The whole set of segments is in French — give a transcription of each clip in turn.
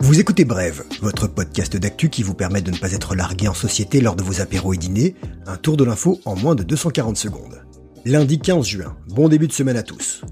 Vous écoutez Brève, votre podcast d'actu qui vous permet de ne pas être largué en société lors de vos apéros et dîners, un tour de l'info en moins de 240 secondes. Lundi 15 juin, bon début de semaine à tous.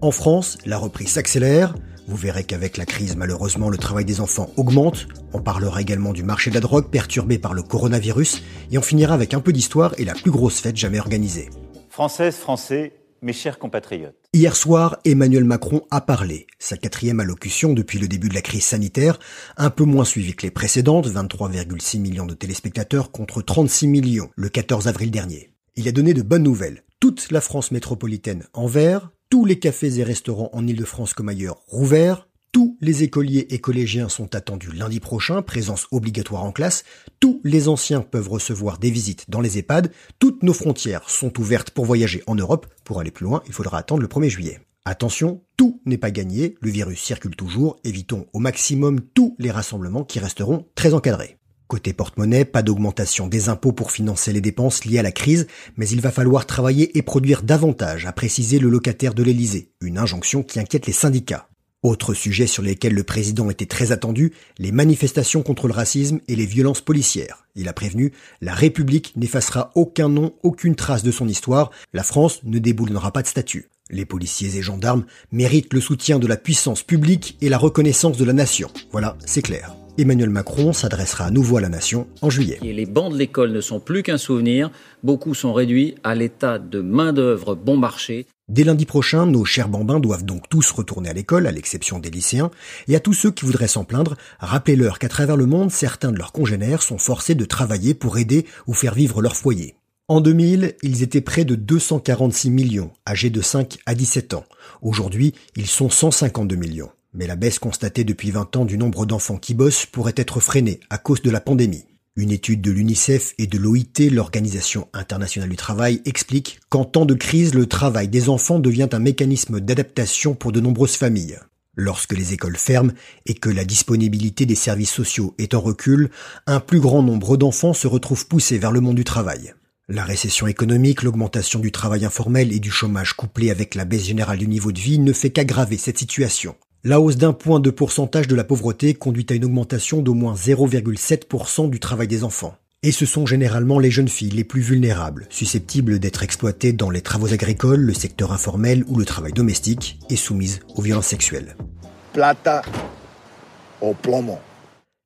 En France, la reprise s'accélère, vous verrez qu'avec la crise, malheureusement, le travail des enfants augmente. On parlera également du marché de la drogue perturbé par le coronavirus. Et on finira avec un peu d'histoire et la plus grosse fête jamais organisée. Françaises, Français, mes chers compatriotes. Hier soir, Emmanuel Macron a parlé. Sa quatrième allocution depuis le début de la crise sanitaire, un peu moins suivie que les précédentes, 23,6 millions de téléspectateurs contre 36 millions le 14 avril dernier. Il a donné de bonnes nouvelles. Toute la France métropolitaine en vert, tous les cafés et restaurants en Ile-de-France comme ailleurs rouverts. Tous les écoliers et collégiens sont attendus lundi prochain, présence obligatoire en classe. Tous les anciens peuvent recevoir des visites dans les EHPAD. Toutes nos frontières sont ouvertes pour voyager en Europe. Pour aller plus loin, il faudra attendre le 1er juillet. Attention, tout n'est pas gagné, le virus circule toujours, évitons au maximum tous les rassemblements qui resteront très encadrés. Côté porte-monnaie, pas d'augmentation des impôts pour financer les dépenses liées à la crise, mais il va falloir travailler et produire davantage, a précisé le locataire de l'Elysée, une injonction qui inquiète les syndicats. Autre sujet sur lesquels le président était très attendu, les manifestations contre le racisme et les violences policières. Il a prévenu, la République n'effacera aucun nom, aucune trace de son histoire, la France ne déboulonnera pas de statut. Les policiers et gendarmes méritent le soutien de la puissance publique et la reconnaissance de la nation. Voilà, c'est clair. Emmanuel Macron s'adressera à nouveau à la nation en juillet. Et les bancs de l'école ne sont plus qu'un souvenir, beaucoup sont réduits à l'état de main-d'œuvre bon marché. Dès lundi prochain, nos chers bambins doivent donc tous retourner à l'école, à l'exception des lycéens, et à tous ceux qui voudraient s'en plaindre, rappelez-leur qu'à travers le monde, certains de leurs congénères sont forcés de travailler pour aider ou faire vivre leur foyer. En 2000, ils étaient près de 246 millions, âgés de 5 à 17 ans. Aujourd'hui, ils sont 152 millions. Mais la baisse constatée depuis 20 ans du nombre d'enfants qui bossent pourrait être freinée à cause de la pandémie. Une étude de l'UNICEF et de l'OIT, l'Organisation internationale du travail, explique qu'en temps de crise, le travail des enfants devient un mécanisme d'adaptation pour de nombreuses familles. Lorsque les écoles ferment et que la disponibilité des services sociaux est en recul, un plus grand nombre d'enfants se retrouvent poussés vers le monde du travail. La récession économique, l'augmentation du travail informel et du chômage couplé avec la baisse générale du niveau de vie ne fait qu'aggraver cette situation. La hausse d'un point de pourcentage de la pauvreté conduit à une augmentation d'au moins 0,7% du travail des enfants. Et ce sont généralement les jeunes filles les plus vulnérables, susceptibles d'être exploitées dans les travaux agricoles, le secteur informel ou le travail domestique, et soumises aux violences sexuelles. Plata au plomo.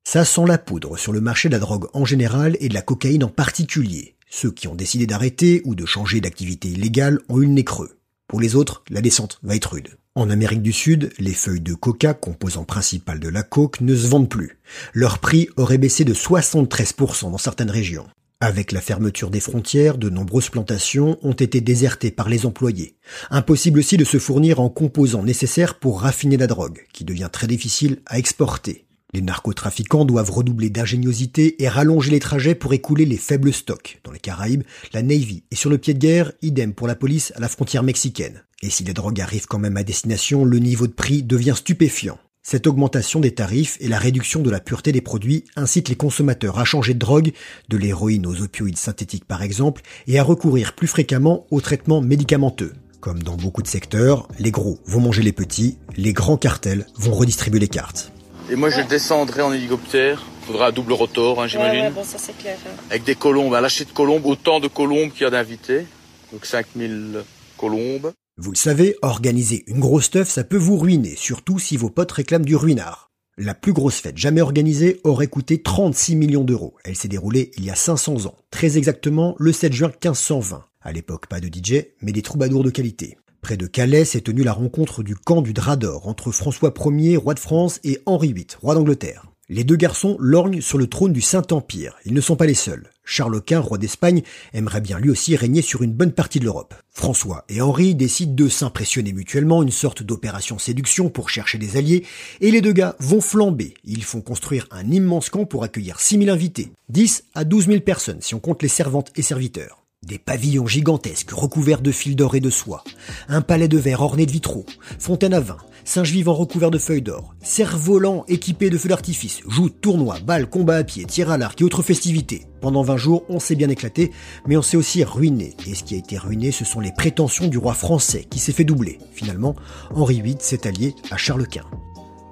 Ça sent la poudre sur le marché de la drogue en général et de la cocaïne en particulier. Ceux qui ont décidé d'arrêter ou de changer d'activité illégale ont eu le nez creux. Pour les autres, la descente va être rude. En Amérique du Sud, les feuilles de coca, composant principal de la coke, ne se vendent plus. Leur prix aurait baissé de 73% dans certaines régions. Avec la fermeture des frontières, de nombreuses plantations ont été désertées par les employés. Impossible aussi de se fournir en composants nécessaires pour raffiner la drogue, qui devient très difficile à exporter. Les narcotrafiquants doivent redoubler d'ingéniosité et rallonger les trajets pour écouler les faibles stocks. Dans les Caraïbes, la Navy est sur le pied de guerre, idem pour la police à la frontière mexicaine. Et si les drogues arrivent quand même à destination, le niveau de prix devient stupéfiant. Cette augmentation des tarifs et la réduction de la pureté des produits incitent les consommateurs à changer de drogue, de l'héroïne aux opioïdes synthétiques par exemple, et à recourir plus fréquemment aux traitements médicamenteux. Comme dans beaucoup de secteurs, les gros vont manger les petits, les grands cartels vont redistribuer les cartes. Et moi, je descendrai en hélicoptère. Faudra un double rotor, hein, j'imagine. Ouais, ouais, bon, ça c'est clair. hein. Avec des colombes, à lâcher de colombes, autant de colombes qu'il y a d'invités. Donc 5000 colombes. Vous le savez, organiser une grosse teuf, ça peut vous ruiner, surtout si vos potes réclament du ruinard. La plus grosse fête jamais organisée aurait coûté 36 millions d'euros. Elle s'est déroulée il y a 500 ans, très exactement le 7 juin 1520. À l'époque, pas de DJ, mais des troubadours de qualité. Près de Calais s'est tenue la rencontre du camp du Drap d'Or entre François Ier, roi de France, et Henri VIII, roi d'Angleterre. Les deux garçons lorgnent sur le trône du Saint-Empire. Ils ne sont pas les seuls. Charles Quint, roi d'Espagne, aimerait bien lui aussi régner sur une bonne partie de l'Europe. François et Henri décident de s'impressionner mutuellement, une sorte d'opération séduction pour chercher des alliés, et les deux gars vont flamber. Ils font construire un immense camp pour accueillir 6000 invités. 10 à 12 000 personnes si on compte les servantes et serviteurs. Des pavillons gigantesques recouverts de fils d'or et de soie, un palais de verre orné de vitraux, fontaine à vin, singe vivant recouvert de feuilles d'or, cerfs-volants équipés de feux d'artifice, joutes, tournois, balles, combats à pied, tir à l'arc et autres festivités. Pendant 20 jours, on s'est bien éclaté, mais on s'est aussi ruiné. Et ce qui a été ruiné, ce sont les prétentions du roi français, qui s'est fait doubler. Finalement, Henri VIII s'est allié à Charles Quint.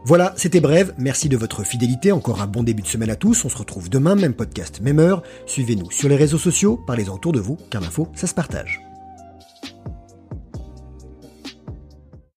Voilà, c'était bref. Merci de votre fidélité. Encore un bon début de semaine à tous. On se retrouve demain, même podcast, même heure. Suivez-nous sur les réseaux sociaux, parlez-en autour de vous, car l'info, ça se partage.